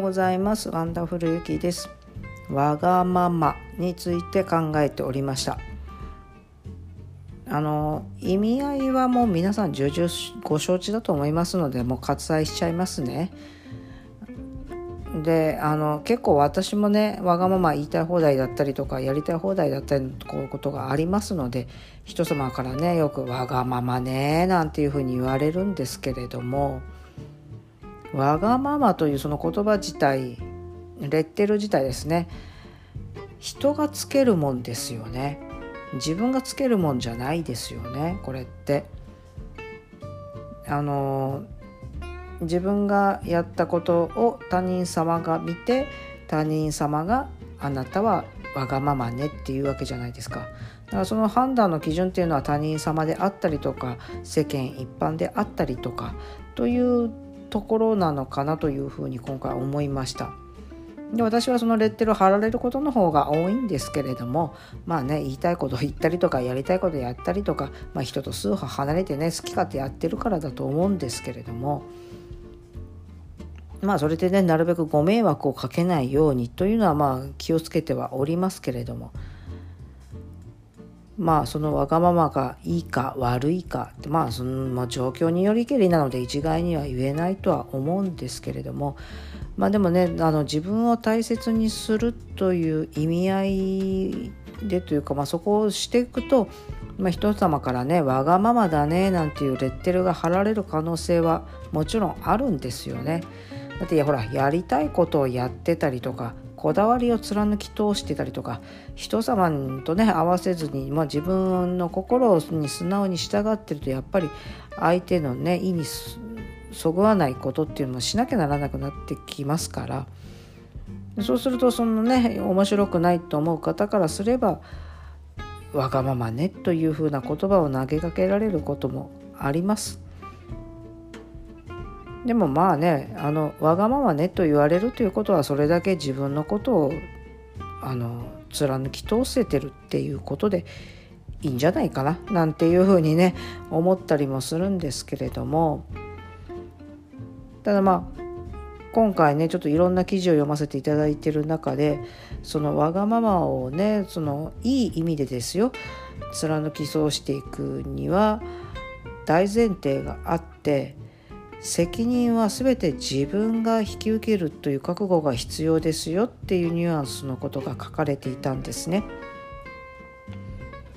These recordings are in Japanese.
ようございます。ワンダフルゆきです。わがままについて考えておりました。あの意味合いはもう皆さん重々ご承知だと思いますのでもう割愛しちゃいますね。であの結構私もねわがまま言いたい放題だったりとかやりたい放題だったりこういうことがありますので人様からねよく「わがままね」なんていうふうに言われるんですけれどもわがままというその言葉自体レッテル自体ですね。人がつけるもんですよね。自分がつけるもんじゃないですよね。これって。あの自分がやったことを他人様が見て他人様があなたはわがままねっていうわけじゃないですか。だからその判断の基準っていうのは他人様であったりとか世間一般であったりとかというところなのかなというふうに今回思いました。で私はそのレッテルを貼られることの方が多いんですけれどもまあね言いたいこと言ったりとかやりたいことやったりとか、まあ、人と数波離れてね好き勝手やってるからだと思うんですけれどもまあそれでねなるべくご迷惑をかけないようにというのはまあ気をつけてはおりますけれどもまあそのわがままがいいか悪いかってまあその、まあ、状況によりけりなので一概には言えないとは思うんですけれどもまあでもねあの自分を大切にするという意味合いでというか、まあ、そこをしていくと、まあ、人様からねわがままだねなんていうレッテルが貼られる可能性はもちろんあるんですよね。だってほらやりたいことをやってたりとかこだわりを貫き通してたりとか人様とね合わせずに、まあ、自分の心に素直に従ってるとやっぱり相手のね意にそぐわないことっていうのもしなきゃならなくなってきますからそうするとそのね面白くないと思う方からすればわがままねというふうな言葉を投げかけられることもあります。でもまあねあのわがままねと言われるということはそれだけ自分のことをあの貫き通せてるっていうことでいいんじゃないかななんていうふうにね思ったりもするんですけれども。ただまあ今回ねちょっといろんな記事を読ませていただいてる中でそのわがままをねそのいい意味でですよ貫き通していくには大前提があって責任は全て自分が引き受けるという覚悟が必要ですよっていうニュアンスのことが書かれていたんですね。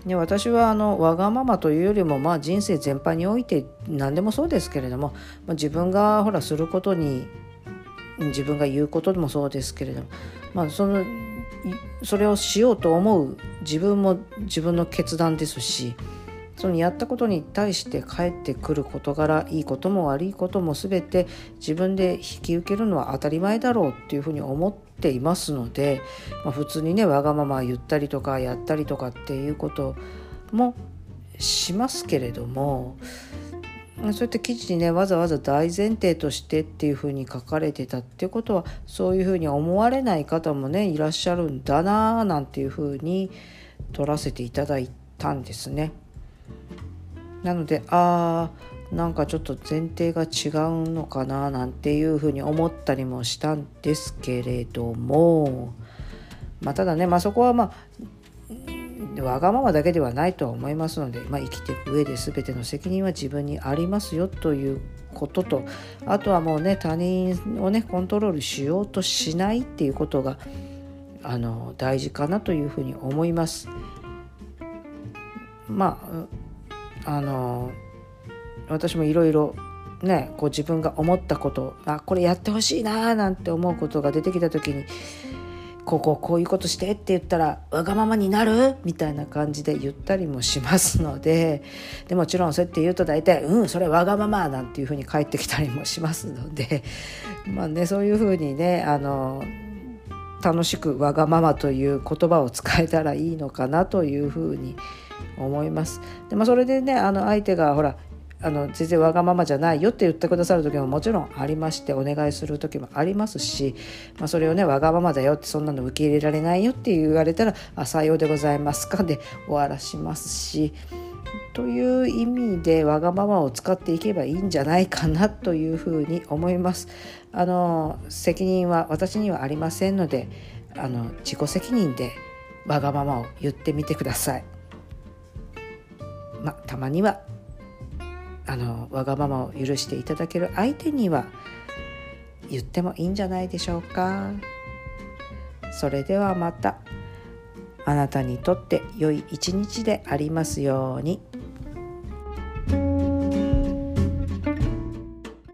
で私はあのわがままというよりもまあ人生全般において何でもそうですけれども、まあ、自分がほらすることに自分が言うこともそうですけれども、まあ、そのそれをしようと思う自分も自分の決断ですしそのやったことに対して返ってくる事柄いいことも悪いことも全て自分で引き受けるのは当たり前だろうっていうふうに思っていますので、まあ、普通にねわがまま言ったりとかやったりとかっていうこともしますけれどもそういった記事にねわざわざ大前提としてっていうふうに書かれてたっていうことはそういうふうに思われない方もねいらっしゃるんだなーなんていうふうに取らせていただいたんですね。なのであーなんかちょっと前提が違うのかななんていうふうに思ったりもしたんですけれども、まあ、ただね、まあ、そこはまあわがままだけではないとは思いますので、まあ、生きていく上で全ての責任は自分にありますよということとあとはもうね他人をねコントロールしようとしないっていうことがあの大事かなというふうに思います。まああの私もいろいろねこう自分が思ったことあこれやってほしいななんて思うことが出てきた時にこここういうことしてって言ったらわがままになる？みたいな感じで言ったりもしますのででもちろんそうやって言うと大体「うんそれわがまま」なんていうふうに返ってきたりもしますのでまあねそういうふうにねあの楽しくわがままという言葉を使えたらいいのかなというふうに思います。でまあ、それでねあの相手がほらあの全然わがままじゃないよって言ってくださる時ももちろんありましてお願いする時もありますし、まあ、それをねわがままだよってそんなの受け入れられないよって言われたら「あさようでございますか」で終わらしますしという意味でわがままを使っていけばいいんじゃないかなというふうに思います。あの責任は私にはありませんのであの自己責任でわがままを言ってみてください。またまにはあのわがままを許していただける相手には言ってもいいんじゃないでしょうか。それではまたあなたにとって良い一日でありますように。